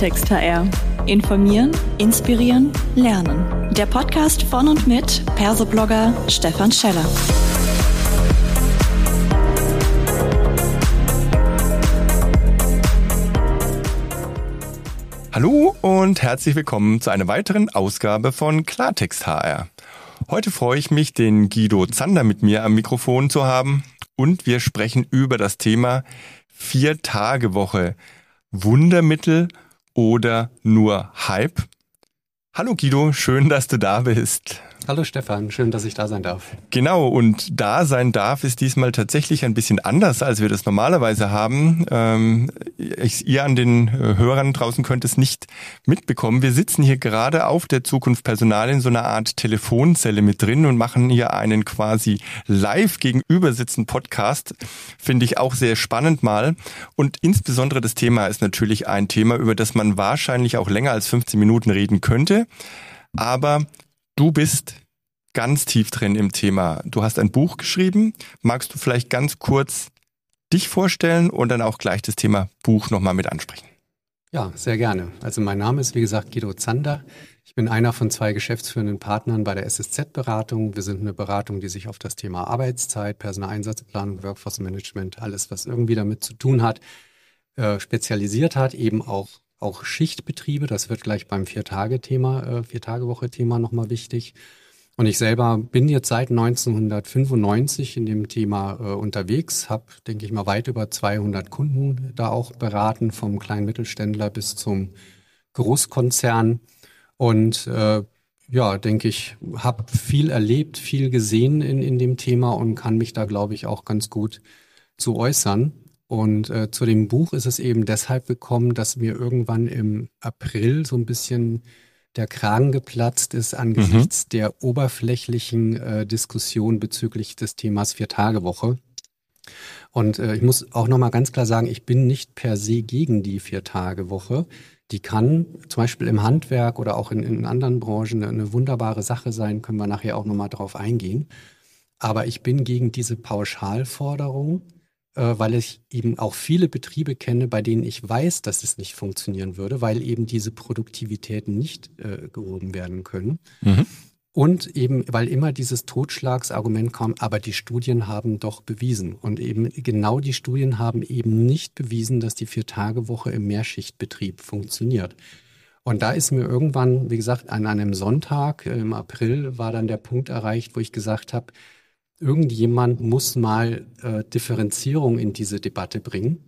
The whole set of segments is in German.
Klartext HR. Informieren, inspirieren, lernen. Der Podcast von und mit Persoblogger Stefan Scheller. Hallo und herzlich willkommen zu einer weiteren Ausgabe von Klartext HR. Heute freue ich mich, den Guido Zander mit mir am Mikrofon zu haben und wir sprechen über das Thema Vier-Tage-Woche. Wundermittel oder nur Hype? Hallo Guido, schön, dass du da bist. Hallo Stefan, schön, dass ich da sein darf. Genau, und da sein darf ist diesmal tatsächlich ein bisschen anders, als wir das normalerweise haben. Ähm, ich, ihr an den äh, Hörern draußen könnt es nicht mitbekommen. Wir sitzen hier gerade auf der Zukunft Personal in so einer Art Telefonzelle mit drin und machen hier einen quasi live gegenüber sitzen Podcast. Finde ich auch sehr spannend mal. Und insbesondere das Thema ist natürlich ein Thema, über das man wahrscheinlich auch länger als 15 Minuten reden könnte. Aber Du bist ganz tief drin im Thema. Du hast ein Buch geschrieben. Magst du vielleicht ganz kurz dich vorstellen und dann auch gleich das Thema Buch nochmal mit ansprechen? Ja, sehr gerne. Also mein Name ist wie gesagt Guido Zander. Ich bin einer von zwei geschäftsführenden Partnern bei der SSZ-Beratung. Wir sind eine Beratung, die sich auf das Thema Arbeitszeit, Personaleinsatzplanung, Workforce Management, alles, was irgendwie damit zu tun hat, äh, spezialisiert hat, eben auch auch Schichtbetriebe. Das wird gleich beim Vier-Tage-Thema, äh, Vier-Tage-Woche-Thema nochmal wichtig. Und ich selber bin jetzt seit 1995 in dem Thema äh, unterwegs, habe, denke ich mal, weit über 200 Kunden da auch beraten, vom kleinen Mittelständler bis zum Großkonzern. Und äh, ja, denke ich, habe viel erlebt, viel gesehen in, in dem Thema und kann mich da, glaube ich, auch ganz gut zu äußern. Und äh, zu dem Buch ist es eben deshalb gekommen, dass mir irgendwann im April so ein bisschen der Kragen geplatzt ist angesichts mhm. der oberflächlichen äh, Diskussion bezüglich des Themas Vier-Tage-Woche. Und äh, ich muss auch nochmal ganz klar sagen, ich bin nicht per se gegen die Vier-Tage-Woche. Die kann zum Beispiel im Handwerk oder auch in, in anderen Branchen eine, wunderbare Sache sein, können wir nachher auch nochmal drauf eingehen. Aber ich bin gegen diese Pauschalforderung, weil ich eben auch viele Betriebe kenne, bei denen ich weiß, dass es nicht funktionieren würde, weil eben diese Produktivitäten nicht äh, gehoben werden können. Mhm. Und eben, weil immer dieses Totschlagsargument kommt, aber die Studien haben doch bewiesen. Und eben genau die Studien haben eben nicht bewiesen, dass die Vier-Tage-Woche im Mehrschichtbetrieb funktioniert. Und da ist mir irgendwann, wie gesagt, an einem Sonntag im April war dann der Punkt erreicht, wo ich gesagt habe, irgendjemand muss mal äh, Differenzierung in diese Debatte bringen.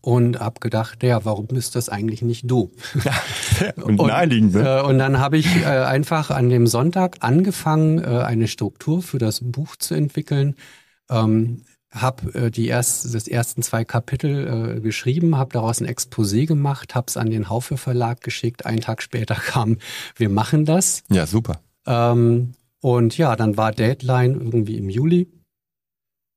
Und habe gedacht, ja, warum ist das eigentlich nicht du? Und, und. Ne? Äh, und dann habe ich äh, einfach an dem Sonntag angefangen, äh, eine Struktur für das Buch zu entwickeln. Ähm, habe äh, die erst, das ersten zwei Kapitel äh, geschrieben, habe daraus ein Exposé gemacht, habe es an den Haufe Verlag geschickt. Einen Tag später kam, wir machen das. Ja, super. Ähm, und ja, dann war Deadline irgendwie im Juli.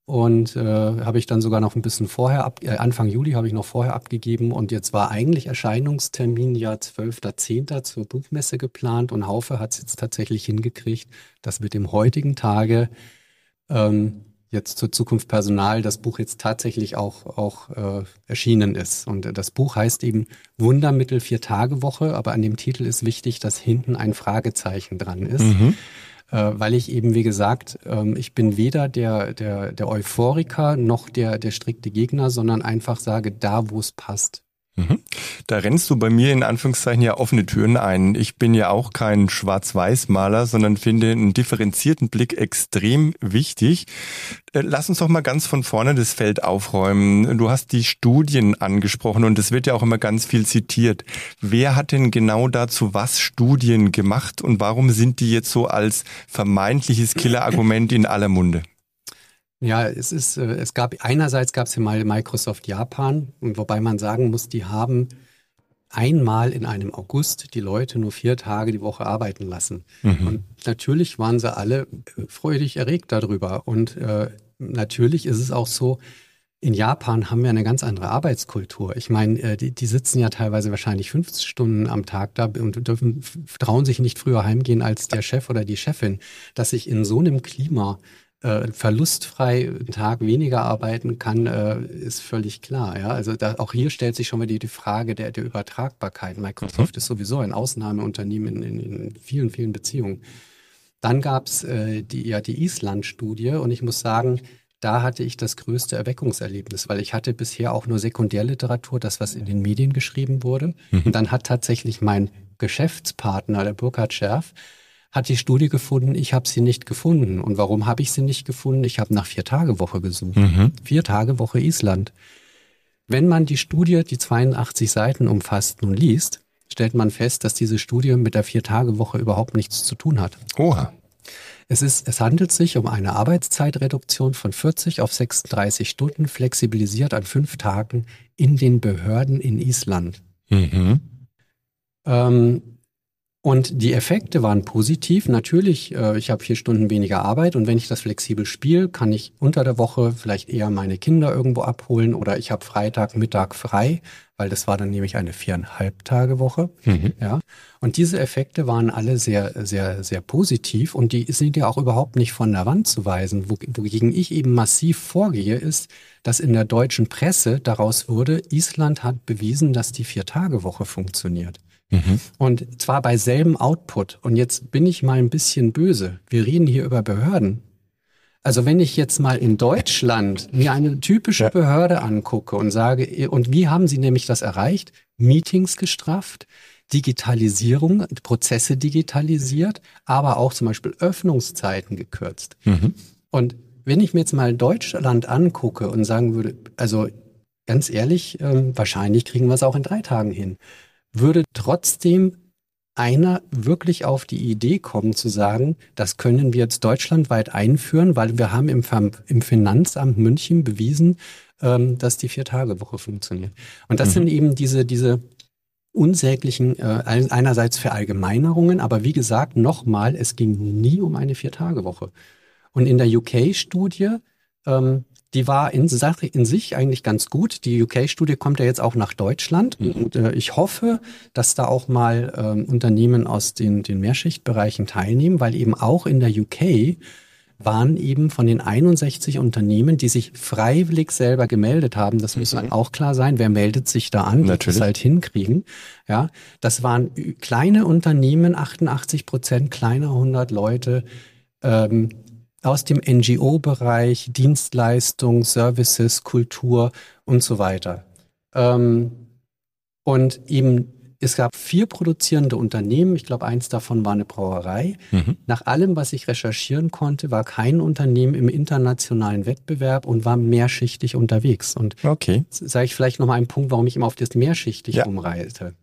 Und äh, habe ich dann sogar noch ein bisschen vorher, ab, äh, Anfang Juli habe ich noch vorher abgegeben. Und jetzt war eigentlich Erscheinungstermin ja 12.10. zur Buchmesse geplant. Und Haufe hat es jetzt tatsächlich hingekriegt, dass mit dem heutigen Tage ähm, jetzt zur Zukunft Personal das Buch jetzt tatsächlich auch, auch äh, erschienen ist. Und das Buch heißt eben Wundermittel Vier-Tage-Woche, aber an dem Titel ist wichtig, dass hinten ein Fragezeichen dran ist. Mhm äh, weil ich eben, wie gesagt, ähm, ich bin weder der, der, der Euphoriker noch der, der strikte Gegner, sondern einfach sage, da wo es passt. Mhm. Da rennst du bei mir in Anführungszeichen ja offene Türen ein. Ich bin ja auch kein Schwarz-Weiß-Maler, sondern finde einen differenzierten Blick extrem wichtig. Äh, lass uns doch mal ganz von vorne das Feld aufräumen. Du hast die Studien angesprochen und es wird ja auch immer ganz viel zitiert. Wer hat denn genau dazu was Studien gemacht und warum sind die jetzt so als vermeintliches Killerargument in aller Munde? Ja, es ist, äh, es gab einerseits gab es ja mal Microsoft Japan, wobei man sagen muss, die haben einmal in einem August die Leute nur vier Tage die Woche arbeiten lassen. Mhm. Und natürlich waren sie alle äh, freudig erregt darüber. Und äh, natürlich ist es auch so, in Japan haben wir eine ganz andere Arbeitskultur. Ich meine, äh, die, die sitzen ja teilweise wahrscheinlich 50 Stunden am Tag da und dürfen trauen sich nicht früher heimgehen als der Chef oder die Chefin, dass sich in so einem Klima äh, verlustfrei einen Tag weniger arbeiten kann, äh, ist völlig klar. Ja? Also da, auch hier stellt sich schon mal die, die Frage der, der Übertragbarkeit. Microsoft mhm. ist sowieso ein Ausnahmeunternehmen in, in, in vielen, vielen Beziehungen. Dann gab es äh, die, ja, die Island-Studie und ich muss sagen, da hatte ich das größte Erweckungserlebnis, weil ich hatte bisher auch nur Sekundärliteratur, das, was in den Medien geschrieben wurde. Mhm. Und dann hat tatsächlich mein Geschäftspartner, der Burkhard Scherf, hat die Studie gefunden, ich habe sie nicht gefunden. Und warum habe ich sie nicht gefunden? Ich habe nach Vier-Tage-Woche gesucht. Mhm. Vier-Tage-Woche Island. Wenn man die Studie, die 82 Seiten umfasst, nun liest, stellt man fest, dass diese Studie mit der Vier-Tage-Woche überhaupt nichts zu tun hat. Oha. Es, ist, es handelt sich um eine Arbeitszeitreduktion von 40 auf 36 Stunden, flexibilisiert an fünf Tagen in den Behörden in Island. Mhm. Ähm, und die Effekte waren positiv. Natürlich, äh, ich habe vier Stunden weniger Arbeit und wenn ich das flexibel spiele, kann ich unter der Woche vielleicht eher meine Kinder irgendwo abholen oder ich habe Freitag, Mittag frei, weil das war dann nämlich eine viereinhalb Tage Woche. Mhm. Ja. Und diese Effekte waren alle sehr, sehr, sehr positiv und die sind ja auch überhaupt nicht von der Wand zu weisen. Wogegen ich eben massiv vorgehe, ist, dass in der deutschen Presse daraus wurde, Island hat bewiesen, dass die Vier-Tage-Woche funktioniert. Mhm. Und zwar bei selben Output. Und jetzt bin ich mal ein bisschen böse. Wir reden hier über Behörden. Also wenn ich jetzt mal in Deutschland mir eine typische ja. Behörde angucke und sage, und wie haben sie nämlich das erreicht? Meetings gestrafft, Digitalisierung, Prozesse digitalisiert, aber auch zum Beispiel Öffnungszeiten gekürzt. Mhm. Und wenn ich mir jetzt mal Deutschland angucke und sagen würde, also ganz ehrlich, äh, wahrscheinlich kriegen wir es auch in drei Tagen hin würde trotzdem einer wirklich auf die Idee kommen zu sagen, das können wir jetzt deutschlandweit einführen, weil wir haben im, im Finanzamt München bewiesen, ähm, dass die Vier-Tage-Woche funktioniert. Und das mhm. sind eben diese, diese unsäglichen, äh, einerseits Verallgemeinerungen, aber wie gesagt, nochmal, es ging nie um eine Vier-Tage-Woche. Und in der UK-Studie ähm, die war in, Sache, in sich eigentlich ganz gut. Die UK-Studie kommt ja jetzt auch nach Deutschland. Mhm. Und äh, ich hoffe, dass da auch mal ähm, Unternehmen aus den, den Mehrschichtbereichen teilnehmen, weil eben auch in der UK waren eben von den 61 Unternehmen, die sich freiwillig selber gemeldet haben, das muss mhm. auch klar sein, wer meldet sich da an, die das halt hinkriegen. Ja, das waren kleine Unternehmen, 88 Prozent, kleiner 100 Leute, ähm, aus dem NGO-Bereich, Dienstleistung, Services, Kultur und so weiter. Ähm, und eben, es gab vier produzierende Unternehmen. Ich glaube, eins davon war eine Brauerei. Mhm. Nach allem, was ich recherchieren konnte, war kein Unternehmen im internationalen Wettbewerb und war mehrschichtig unterwegs. Und okay. sage ich vielleicht noch mal einen Punkt, warum ich immer auf das mehrschichtig ja. umreite.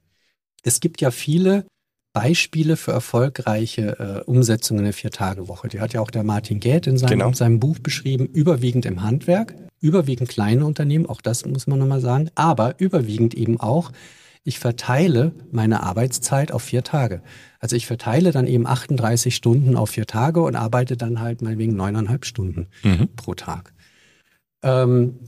Es gibt ja viele Beispiele für erfolgreiche äh, Umsetzungen der Vier-Tage-Woche. Die hat ja auch der Martin Gät in seinem, genau. seinem Buch beschrieben, überwiegend im Handwerk, überwiegend kleine Unternehmen, auch das muss man nochmal sagen, aber überwiegend eben auch, ich verteile meine Arbeitszeit auf vier Tage. Also ich verteile dann eben 38 Stunden auf vier Tage und arbeite dann halt mal wegen neuneinhalb Stunden mhm. pro Tag. Ähm,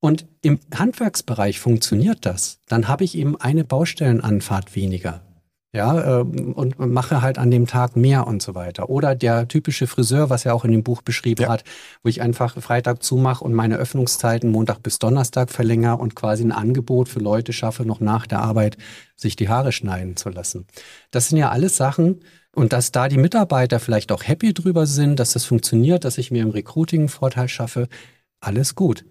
und im Handwerksbereich funktioniert das. Dann habe ich eben eine Baustellenanfahrt weniger ja, ähm, und mache halt an dem Tag mehr und so weiter. Oder der typische Friseur, was er auch in dem Buch beschrieben ja. hat, wo ich einfach Freitag zumache und meine Öffnungszeiten Montag bis Donnerstag verlängere und quasi ein Angebot für Leute schaffe, noch nach der Arbeit sich die Haare schneiden zu lassen. Das sind ja alles Sachen, und dass da die Mitarbeiter vielleicht auch happy drüber sind, dass das funktioniert, dass ich mir im Recruiting einen Vorteil schaffe, alles gut.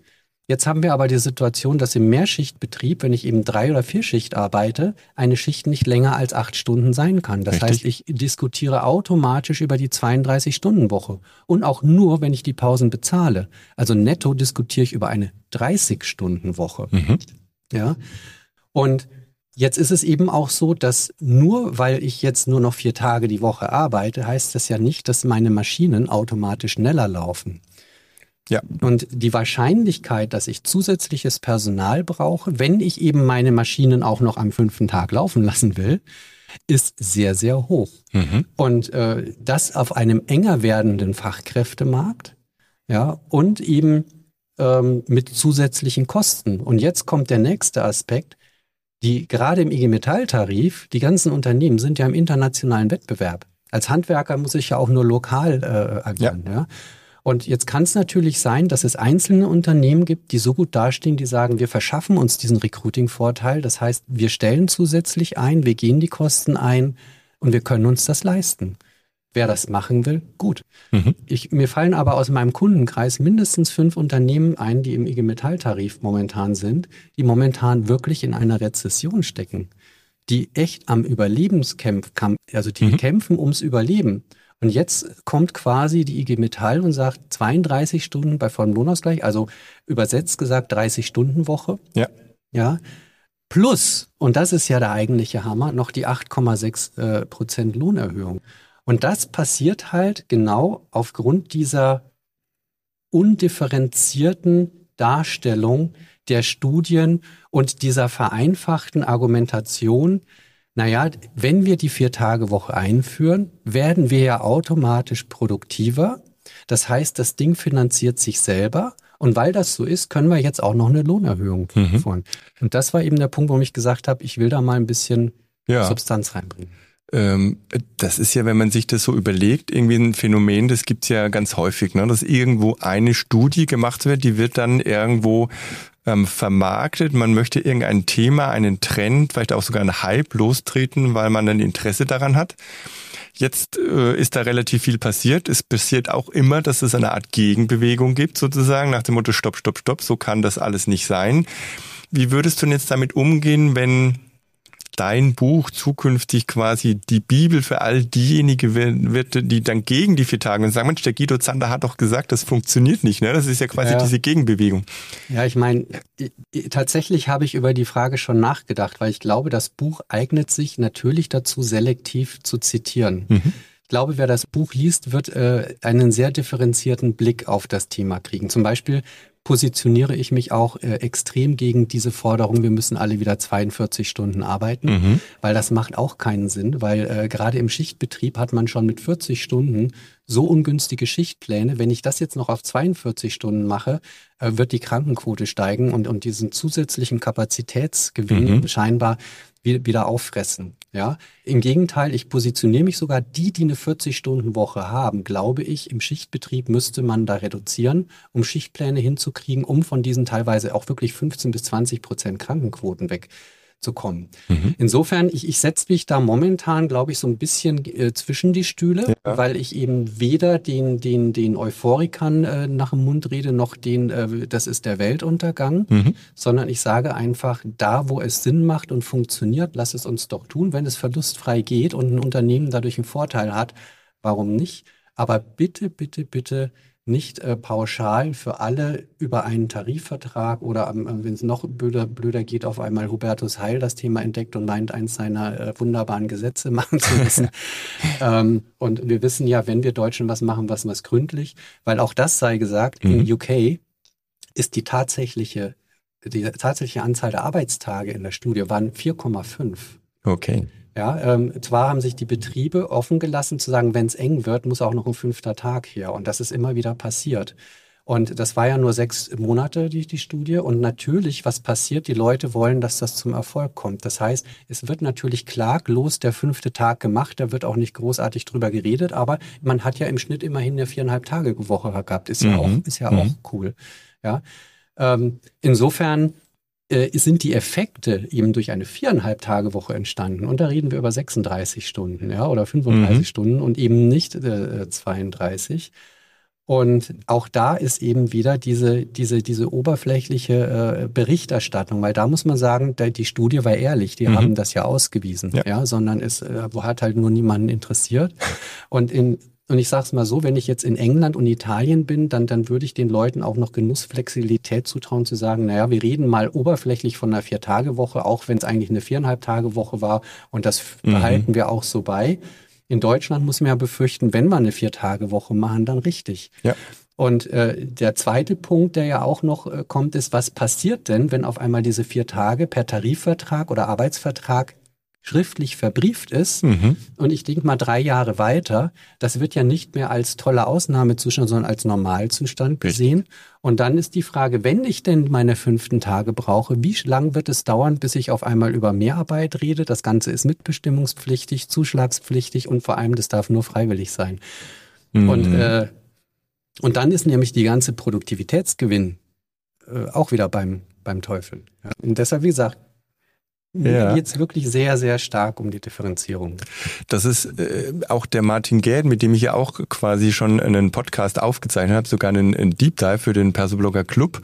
Jetzt haben wir aber die Situation, dass im Mehrschichtbetrieb, wenn ich eben drei oder vier Schicht arbeite, eine Schicht nicht länger als acht Stunden sein kann. Das Richtig. heißt, ich diskutiere automatisch über die 32-Stunden-Woche. Und auch nur, wenn ich die Pausen bezahle. Also netto diskutiere ich über eine 30-Stunden-Woche. Mhm. Ja. Und Jetzt ist es eben auch so, dass nur weil ich jetzt nur noch vier Tage die Woche arbeite, heißt das ja nicht, dass meine Maschinen automatisch schneller laufen. Ja. Und die Wahrscheinlichkeit, dass ich zusätzliches Personal brauche, wenn ich eben meine Maschinen auch noch am fünften Tag laufen lassen will, ist sehr, sehr hoch. Mhm. Und äh, das auf einem enger werdenden Fachkräftemarkt, ja, und eben ähm, mit zusätzlichen Kosten. Und jetzt kommt der nächste Aspekt. Die gerade im IG Metall-Tarif, die ganzen Unternehmen sind ja im internationalen Wettbewerb. Als Handwerker muss ich ja auch nur lokal äh, agieren. Ja. ja? Und jetzt kann es natürlich sein, dass es einzelne Unternehmen gibt, die so gut dastehen, die sagen, wir verschaffen uns diesen Recruiting-Vorteil. Das heißt, wir stellen zusätzlich ein, wir gehen die Kosten ein und wir können uns das leisten. Wer das machen will, gut. Mhm. Ich, mir fallen aber aus meinem Kundenkreis mindestens fünf Unternehmen ein, die im IG Metall-Tarif momentan sind, die momentan wirklich in einer Rezession stecken, die echt am Überlebenskämpf, also die mhm. kämpfen ums Überleben. Und jetzt kommt quasi die IG Metall und sagt 32 Stunden bei vollem Lohnausgleich, also übersetzt gesagt 30 Stunden Woche. Ja. Ja. Plus, und das ist ja der eigentliche Hammer, noch die 8,6 äh, Prozent Lohnerhöhung. Und das passiert halt genau aufgrund dieser undifferenzierten Darstellung der Studien und dieser vereinfachten Argumentation, naja, wenn wir die Vier-Tage-Woche einführen, werden wir ja automatisch produktiver. Das heißt, das Ding finanziert sich selber. Und weil das so ist, können wir jetzt auch noch eine Lohnerhöhung mhm. Fahren. Und das war eben der Punkt, warum ich gesagt habe, ich will da mal ein bisschen ja. Substanz reinbringen. Ähm, das ist ja, wenn man sich das so überlegt, irgendwie ein Phänomen, das gibt's ja ganz häufig, ne? dass irgendwo eine Studie gemacht wird, die wird dann irgendwo ähm, vermarktet. Man möchte irgendein Thema, einen Trend, vielleicht auch sogar einen Hype lostreten, weil man dann Interesse daran hat. Jetzt äh, ist da relativ viel passiert. Es passiert auch immer, dass es eine Art Gegenbewegung gibt, sozusagen, nach dem Motto, stopp, stopp, stopp, so kann das alles nicht sein. Wie würdest du denn jetzt damit umgehen, wenn dein Buch zukünftig quasi die Bibel für all diejenigen wird, die dann gegen die vier Tage und sagen, Mensch, der Guido Zander hat doch gesagt, das funktioniert nicht. Ne? Das ist ja quasi ja. diese Gegenbewegung. Ja, ich meine, tatsächlich habe ich über die Frage schon nachgedacht, weil ich glaube, das Buch eignet sich natürlich dazu, selektiv zu zitieren. Mhm. Ich glaube, wer das Buch liest, wird äh, einen sehr differenzierten Blick auf das Thema kriegen. Zum Beispiel positioniere ich mich auch äh, extrem gegen diese Forderung, wir müssen alle wieder 42 Stunden arbeiten, mhm. weil das macht auch keinen Sinn, weil äh, gerade im Schichtbetrieb hat man schon mit 40 Stunden so ungünstige Schichtpläne. Wenn ich das jetzt noch auf 42 Stunden mache, äh, wird die Krankenquote steigen und, und diesen zusätzlichen Kapazitätsgewinn mhm. scheinbar wieder auffressen. Ja, im Gegenteil, ich positioniere mich sogar die, die eine 40-Stunden-Woche haben, glaube ich, im Schichtbetrieb müsste man da reduzieren, um Schichtpläne hinzukriegen, um von diesen teilweise auch wirklich 15 bis 20 Prozent Krankenquoten weg zu kommen. Mhm. Insofern, ich, ich setze mich da momentan, glaube ich, so ein bisschen äh, zwischen die Stühle, ja. weil ich eben weder den, den, den Euphorikern äh, nach dem Mund rede, noch den, äh, das ist der Weltuntergang, mhm. sondern ich sage einfach, da, wo es Sinn macht und funktioniert, lass es uns doch tun. Wenn es verlustfrei geht und ein Unternehmen dadurch einen Vorteil hat, warum nicht? Aber bitte, bitte, bitte nicht äh, pauschal für alle über einen Tarifvertrag oder ähm, wenn es noch blöder, blöder geht, auf einmal Hubertus Heil das Thema entdeckt und meint, eins seiner äh, wunderbaren Gesetze machen zu müssen. ähm, und wir wissen ja, wenn wir Deutschen was machen, was was gründlich, weil auch das sei gesagt, mhm. in UK ist die tatsächliche, die tatsächliche Anzahl der Arbeitstage in der Studie waren 4,5. Okay. Ja, ähm, zwar haben sich die Betriebe offen gelassen zu sagen, wenn es eng wird, muss auch noch ein fünfter Tag her. Und das ist immer wieder passiert. Und das war ja nur sechs Monate, die, die Studie. Und natürlich, was passiert? Die Leute wollen, dass das zum Erfolg kommt. Das heißt, es wird natürlich klaglos der fünfte Tag gemacht. Da wird auch nicht großartig drüber geredet. Aber man hat ja im Schnitt immerhin eine viereinhalb Tage Woche gehabt. Ist ja mhm. auch, ist ja mhm. auch cool. Ja. Ähm, insofern äh, sind die Effekte eben durch eine viereinhalb Tage Woche entstanden. Und da reden wir über 36 Stunden, ja, oder 35 mhm. Stunden und eben nicht äh, 32. Und auch da ist eben wieder diese, diese, diese oberflächliche äh, Berichterstattung, weil da muss man sagen, die Studie war ehrlich, die mhm. haben das ja ausgewiesen, ja, ja sondern es äh, hat halt nur niemanden interessiert. Und in und ich sage es mal so, wenn ich jetzt in England und Italien bin, dann, dann würde ich den Leuten auch noch Genussflexibilität zutrauen, zu sagen, naja, wir reden mal oberflächlich von einer Vier-Tage-Woche, auch wenn es eigentlich eine Viereinhalb-Tage-Woche war. Und das mhm. behalten wir auch so bei. In Deutschland muss man ja befürchten, wenn wir eine Vier-Tage-Woche machen, dann richtig. Ja. Und äh, der zweite Punkt, der ja auch noch äh, kommt, ist, was passiert denn, wenn auf einmal diese vier Tage per Tarifvertrag oder Arbeitsvertrag schriftlich verbrieft ist mhm. und ich denke mal drei Jahre weiter, das wird ja nicht mehr als tolle Ausnahmezustand, sondern als Normalzustand gesehen. Und dann ist die Frage, wenn ich denn meine fünften Tage brauche, wie lang wird es dauern, bis ich auf einmal über Mehrarbeit rede? Das Ganze ist mitbestimmungspflichtig, zuschlagspflichtig und vor allem, das darf nur freiwillig sein. Mhm. Und äh, Und dann ist nämlich die ganze Produktivitätsgewinn äh, auch wieder beim, beim Teufel. Ja. Und deshalb, wie gesagt, ja. geht es wirklich sehr, sehr stark um die Differenzierung. Das ist äh, auch der Martin Gerd, mit dem ich ja auch quasi schon einen Podcast aufgezeichnet habe, sogar einen, einen Deep Dive für den Persoblogger Club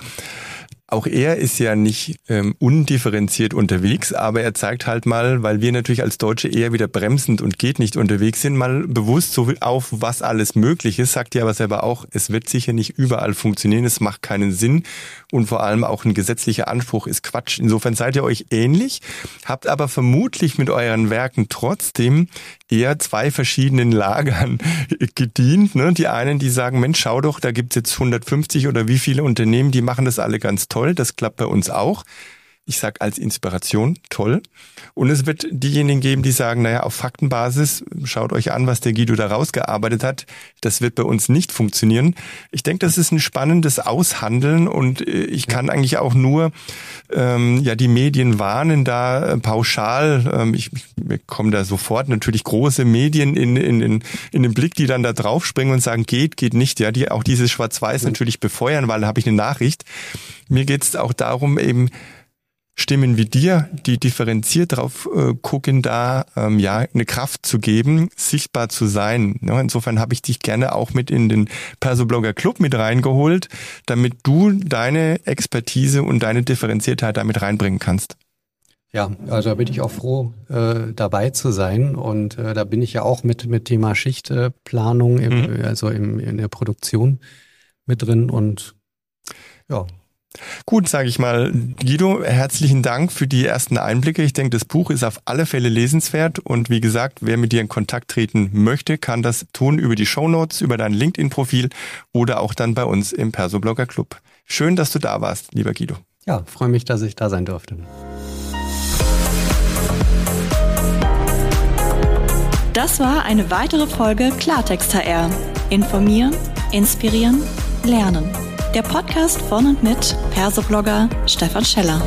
auch er ist ja nicht ähm, undifferenziert unterwegs, aber er zeigt halt mal, weil wir natürlich als Deutsche eher wieder bremsend und geht nicht unterwegs sind, mal bewusst so auf, was alles möglich ist, sagt er aber selber auch, es wird sicher nicht überall funktionieren, es macht keinen Sinn und vor allem auch ein gesetzlicher Anspruch ist Quatsch. Insofern seid ihr euch ähnlich, habt aber vermutlich mit euren Werken trotzdem eher zwei verschiedenen Lagern gedient. Ne? Die einen, die sagen, Mensch, schau doch, da gibt's jetzt 150 oder wie viele Unternehmen, die machen das alle ganz toll, das klappt bei uns auch ich sag als Inspiration, toll. Und es wird diejenigen geben, die sagen, naja, auf Faktenbasis, schaut euch an, was der Guido da rausgearbeitet hat. Das wird bei uns nicht funktionieren. Ich denke, das ist ein spannendes Aushandeln und äh, ich kann eigentlich auch nur ähm, ja die Medien warnen, da äh, pauschal, ähm, ich, ich bekomme da sofort natürlich große Medien in, in, in, in den Blick, die dann da draufspringen und sagen, geht, geht nicht, ja, die auch dieses Schwarz-Weiß natürlich befeuern, weil da habe ich eine Nachricht. Mir geht es auch darum, eben Stimmen wie dir, die differenziert drauf äh, gucken, da ähm, ja eine Kraft zu geben, sichtbar zu sein. Ja, insofern habe ich dich gerne auch mit in den Persoblogger Club mit reingeholt, damit du deine Expertise und deine Differenziertheit damit reinbringen kannst. Ja, also da bin ich auch froh, äh, dabei zu sein. Und äh, da bin ich ja auch mit, mit Thema Schichtplanung, im, mhm. also im, in der Produktion mit drin. Und ja, Gut, sage ich mal, Guido, herzlichen Dank für die ersten Einblicke. Ich denke, das Buch ist auf alle Fälle lesenswert und wie gesagt, wer mit dir in Kontakt treten möchte, kann das tun über die Show Notes, über dein LinkedIn-Profil oder auch dann bei uns im Persoblogger Club. Schön, dass du da warst, lieber Guido. Ja, freue mich, dass ich da sein durfte. Das war eine weitere Folge Klartext HR. Informieren, inspirieren, lernen der Podcast von und mit Persoblogger Stefan Scheller.